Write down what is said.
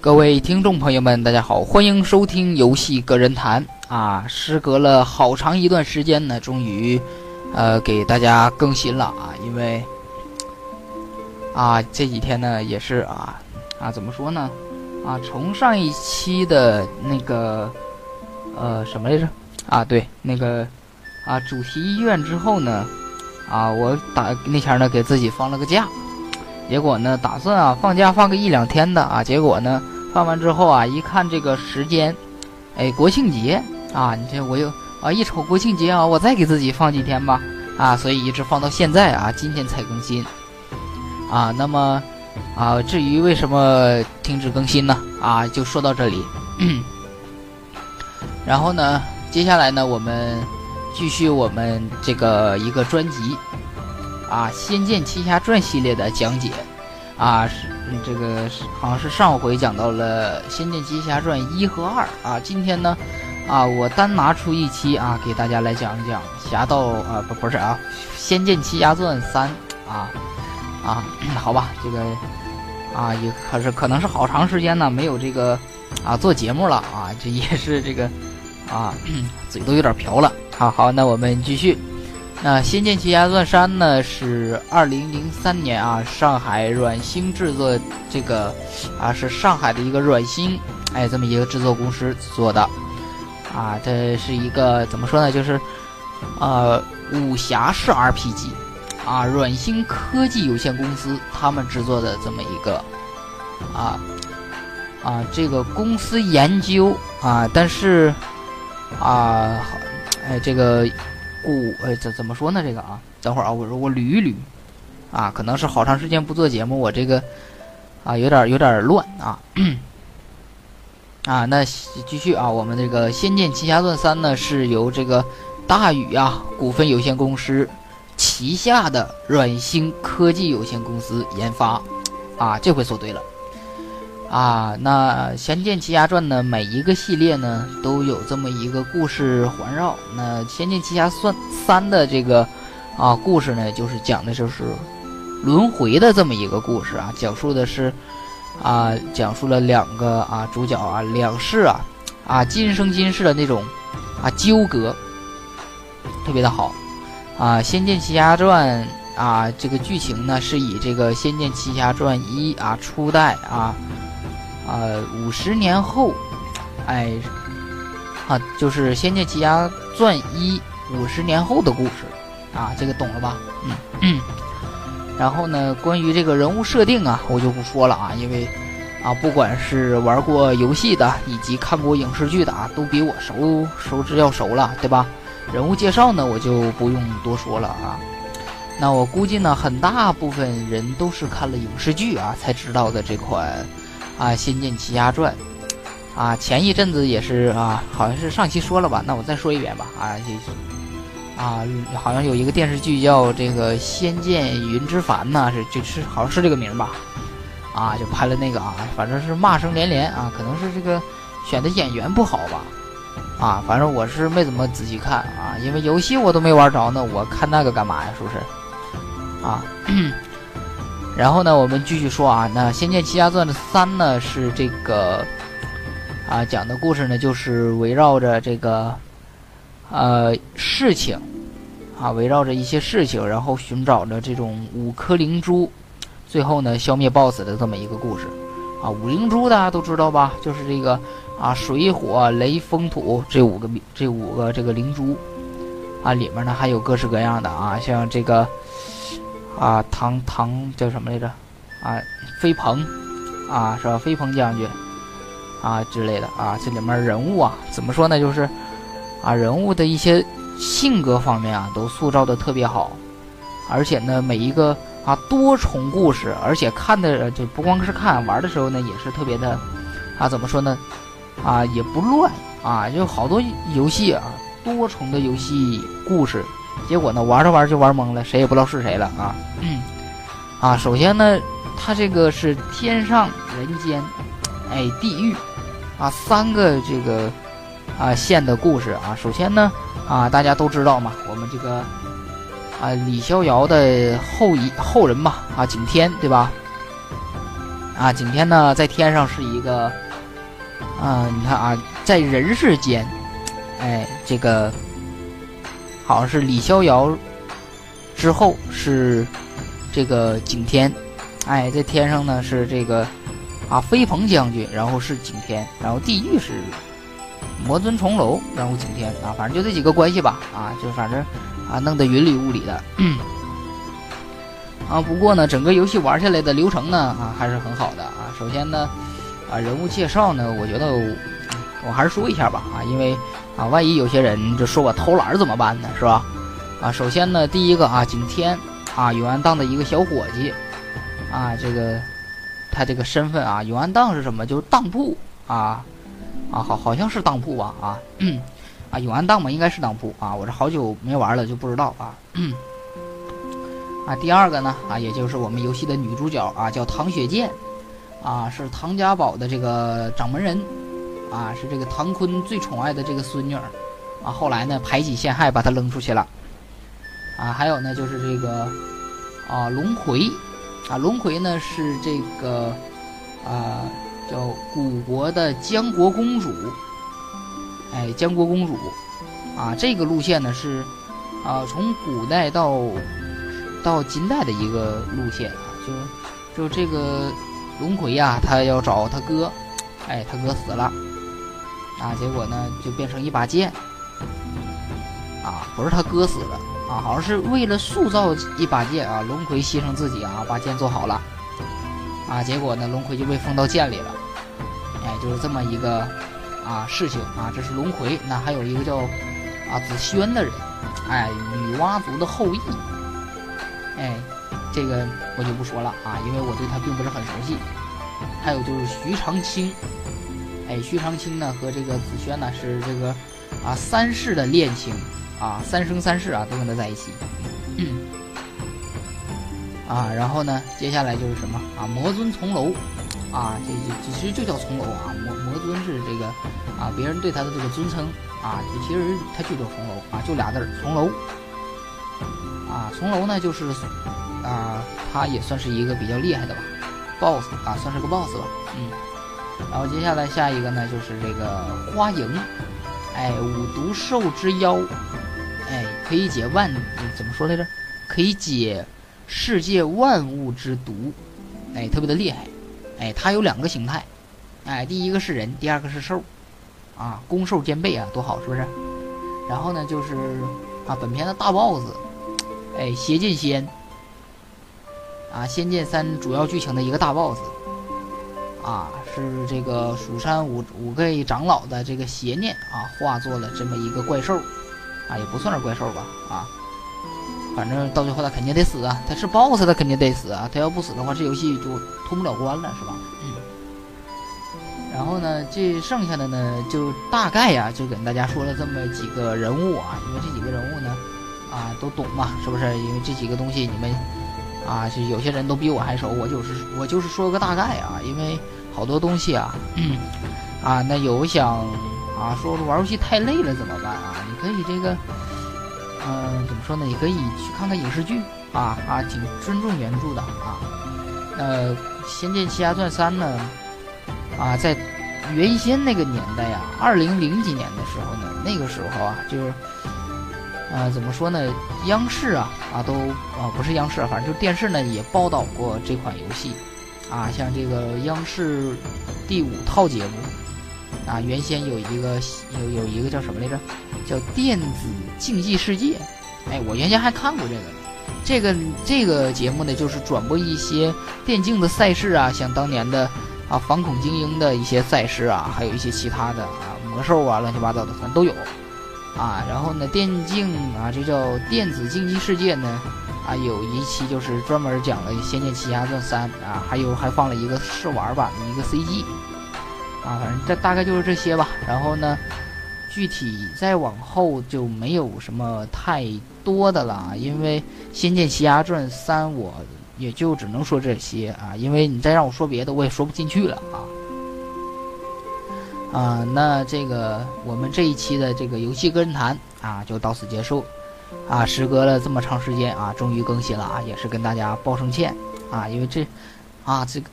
各位听众朋友们，大家好，欢迎收听游戏个人谈啊！时隔了好长一段时间呢，终于，呃，给大家更新了啊！因为，啊，这几天呢也是啊，啊，怎么说呢？啊，从上一期的那个，呃，什么来着？啊，对，那个，啊，主题医院之后呢，啊，我打那前呢给自己放了个假。结果呢，打算啊放假放个一两天的啊，结果呢放完之后啊，一看这个时间，哎，国庆节啊，你这我又啊一瞅国庆节啊，我再给自己放几天吧啊，所以一直放到现在啊，今天才更新啊。那么啊，至于为什么停止更新呢？啊，就说到这里。然后呢，接下来呢，我们继续我们这个一个专辑。啊，《仙剑奇侠传》系列的讲解，啊，是这个是好像是上回讲到了《仙剑奇侠传》一和二啊，今天呢，啊，我单拿出一期啊，给大家来讲一讲《侠盗》啊，不不是啊，《仙剑奇侠传三》啊，啊，好吧，这个啊，也可是可能是好长时间呢没有这个啊做节目了啊，这也是这个啊，嘴都有点瓢了。好好，那我们继续。那《仙剑奇侠传三》呢，是二零零三年啊，上海软星制作这个啊，是上海的一个软星哎，这么一个制作公司做的啊，这是一个怎么说呢，就是呃武侠式 RPG 啊，软星科技有限公司他们制作的这么一个啊啊，这个公司研究啊，但是啊，哎这个。故呃怎怎么说呢？这个啊，等会儿啊，我说我捋一捋，啊，可能是好长时间不做节目，我这个啊有点有点乱啊 啊。那继续啊，我们这个《仙剑奇侠传三》呢，是由这个大宇啊股份有限公司旗下的软星科技有限公司研发啊，这回说对了。啊，那《仙剑奇侠传》呢？每一个系列呢都有这么一个故事环绕。那《仙剑奇侠传三》的这个啊故事呢，就是讲的就是轮回的这么一个故事啊，讲述的是啊，讲述了两个啊主角啊两世啊啊今生今世的那种啊纠葛，特别的好啊。《仙剑奇侠传》啊这个剧情呢是以这个《仙剑奇侠传一》啊初代啊。啊，五十年后，哎，啊，就是《仙剑奇侠传一》五十年后的故事，啊，这个懂了吧？嗯嗯。然后呢，关于这个人物设定啊，我就不说了啊，因为啊，不管是玩过游戏的，以及看过影视剧的啊，都比我熟熟知要熟了，对吧？人物介绍呢，我就不用多说了啊。那我估计呢，很大部分人都是看了影视剧啊，才知道的这款。啊，《仙剑奇侠传》，啊，前一阵子也是啊，好像是上期说了吧？那我再说一遍吧。啊，啊，好像有一个电视剧叫这个《仙剑云之凡》呐，是就是好像是这个名吧？啊，就拍了那个啊，反正是骂声连连啊，可能是这个选的演员不好吧？啊，反正我是没怎么仔细看啊，因为游戏我都没玩着呢，我看那个干嘛呀？是不是？啊。然后呢，我们继续说啊，那《仙剑奇侠传》的三呢是这个啊讲的故事呢，就是围绕着这个呃事情啊，围绕着一些事情，然后寻找着这种五颗灵珠，最后呢消灭 BOSS 的这么一个故事啊。五灵珠大家都知道吧？就是这个啊水火雷风土这五个这五个这个灵珠啊，里面呢还有各式各样的啊，像这个。啊，唐唐叫什么来着？啊，飞鹏，啊，是吧？飞鹏将军，啊之类的啊，这里面人物啊，怎么说呢？就是啊，人物的一些性格方面啊，都塑造的特别好，而且呢，每一个啊多重故事，而且看的就不光是看，玩的时候呢，也是特别的啊，怎么说呢？啊，也不乱啊，就好多游戏啊，多重的游戏故事。结果呢，玩着玩着就玩懵了，谁也不知道是谁了啊！嗯，啊，首先呢，它这个是天上人间，哎，地狱，啊，三个这个啊线的故事啊。首先呢，啊，大家都知道嘛，我们这个啊李逍遥的后一后人嘛，啊景天对吧？啊，景天呢在天上是一个，啊，你看啊，在人世间，哎，这个好像是李逍遥之后是这个景天，哎，在天上呢是这个啊飞鹏将军，然后是景天，然后地狱是魔尊重楼，然后景天啊，反正就这几个关系吧，啊，就反正啊弄得云里雾里的。啊，不过呢，整个游戏玩下来的流程呢，啊，还是很好的啊。首先呢，啊，人物介绍呢，我觉得我还是说一下吧，啊，因为啊，万一有些人就说我偷懒怎么办呢，是吧？啊，首先呢，第一个啊，景天啊，永安当的一个小伙计，啊，这个他这个身份啊，永安当是什么？就是当铺啊，啊，好，好像是当铺吧，啊，啊，永安当嘛，应该是当铺啊，我这好久没玩了，就不知道啊。啊，第二个呢，啊，也就是我们游戏的女主角啊，叫唐雪见，啊，是唐家堡的这个掌门人，啊，是这个唐坤最宠爱的这个孙女儿，啊，后来呢排挤陷害，把她扔出去了，啊，还有呢就是这个，啊，龙葵，啊，龙葵呢是这个，啊，叫古国的江国公主，哎，江国公主，啊，这个路线呢是，啊，从古代到。到金代的一个路线啊，就就这个龙葵呀，他要找他哥，哎，他哥死了，啊，结果呢就变成一把剑，啊，不是他哥死了，啊，好像是为了塑造一把剑啊，龙葵牺牲自己啊，把剑做好了，啊，结果呢龙葵就被封到剑里了，哎，就是这么一个啊事情啊，这是龙葵，那还有一个叫啊紫萱的人，哎，女娲族的后裔。哎，这个我就不说了啊，因为我对他并不是很熟悉。还有就是徐长卿，哎，徐长卿呢和这个紫萱呢是这个啊三世的恋情啊，三生三世啊都跟他在一起。啊，然后呢，接下来就是什么啊？魔尊从楼啊，这这其实就叫从楼啊。魔魔尊是这个啊，别人对他的这个尊称啊，其实他就叫从楼啊，就俩字儿从楼。啊，从楼呢，就是啊，他也算是一个比较厉害的吧，boss 啊，算是个 boss 吧，嗯。然后接下来下一个呢，就是这个花影，哎，五毒兽之妖，哎，可以解万怎么说来着？可以解世界万物之毒，哎，特别的厉害，哎，它有两个形态，哎，第一个是人，第二个是兽，啊，攻受兼备啊，多好，是不是？然后呢，就是啊，本片的大 boss。哎，邪剑仙。啊，《仙剑三》主要剧情的一个大 boss 啊，是这个蜀山五五位长老的这个邪念啊，化作了这么一个怪兽啊，也不算是怪兽吧。啊，反正到最后他肯定得死啊，他是 boss，他肯定得死啊，他要不死的话，这游戏就通不了关了，是吧？嗯。然后呢，这剩下的呢，就大概呀，就跟大家说了这么几个人物啊，因为这几个人物呢。啊，都懂嘛，是不是？因为这几个东西你们啊，就有些人都比我还熟，我就是我就是说个大概啊。因为好多东西啊，啊，那有想啊，说玩游戏太累了怎么办啊？你可以这个，嗯，怎么说呢？你可以去看看影视剧啊啊，挺尊重原著的啊。呃，《仙剑奇侠传三》呢，啊，在原先那个年代啊，二零零几年的时候呢，那个时候啊，就是。呃，怎么说呢？央视啊啊都啊不是央视，反正就电视呢也报道过这款游戏，啊，像这个央视第五套节目啊，原先有一个有有一个叫什么来着？叫《电子竞技世界》。哎，我原先还看过这个，这个这个节目呢，就是转播一些电竞的赛事啊，像当年的啊反恐精英的一些赛事啊，还有一些其他的啊魔兽啊，乱七八糟的，反正都有。啊，然后呢，电竞啊，这叫电子竞技世界呢，啊，有一期就是专门讲了《仙剑奇侠传三》啊，还有还放了一个试玩版的一个 CG，啊，反正这大概就是这些吧。然后呢，具体再往后就没有什么太多的了，因为《仙剑奇侠传三》我也就只能说这些啊，因为你再让我说别的，我也说不进去了啊。啊，那这个我们这一期的这个游戏个人谈啊，就到此结束。啊，时隔了这么长时间啊，终于更新了啊，也是跟大家报声歉啊，因为这，啊这个。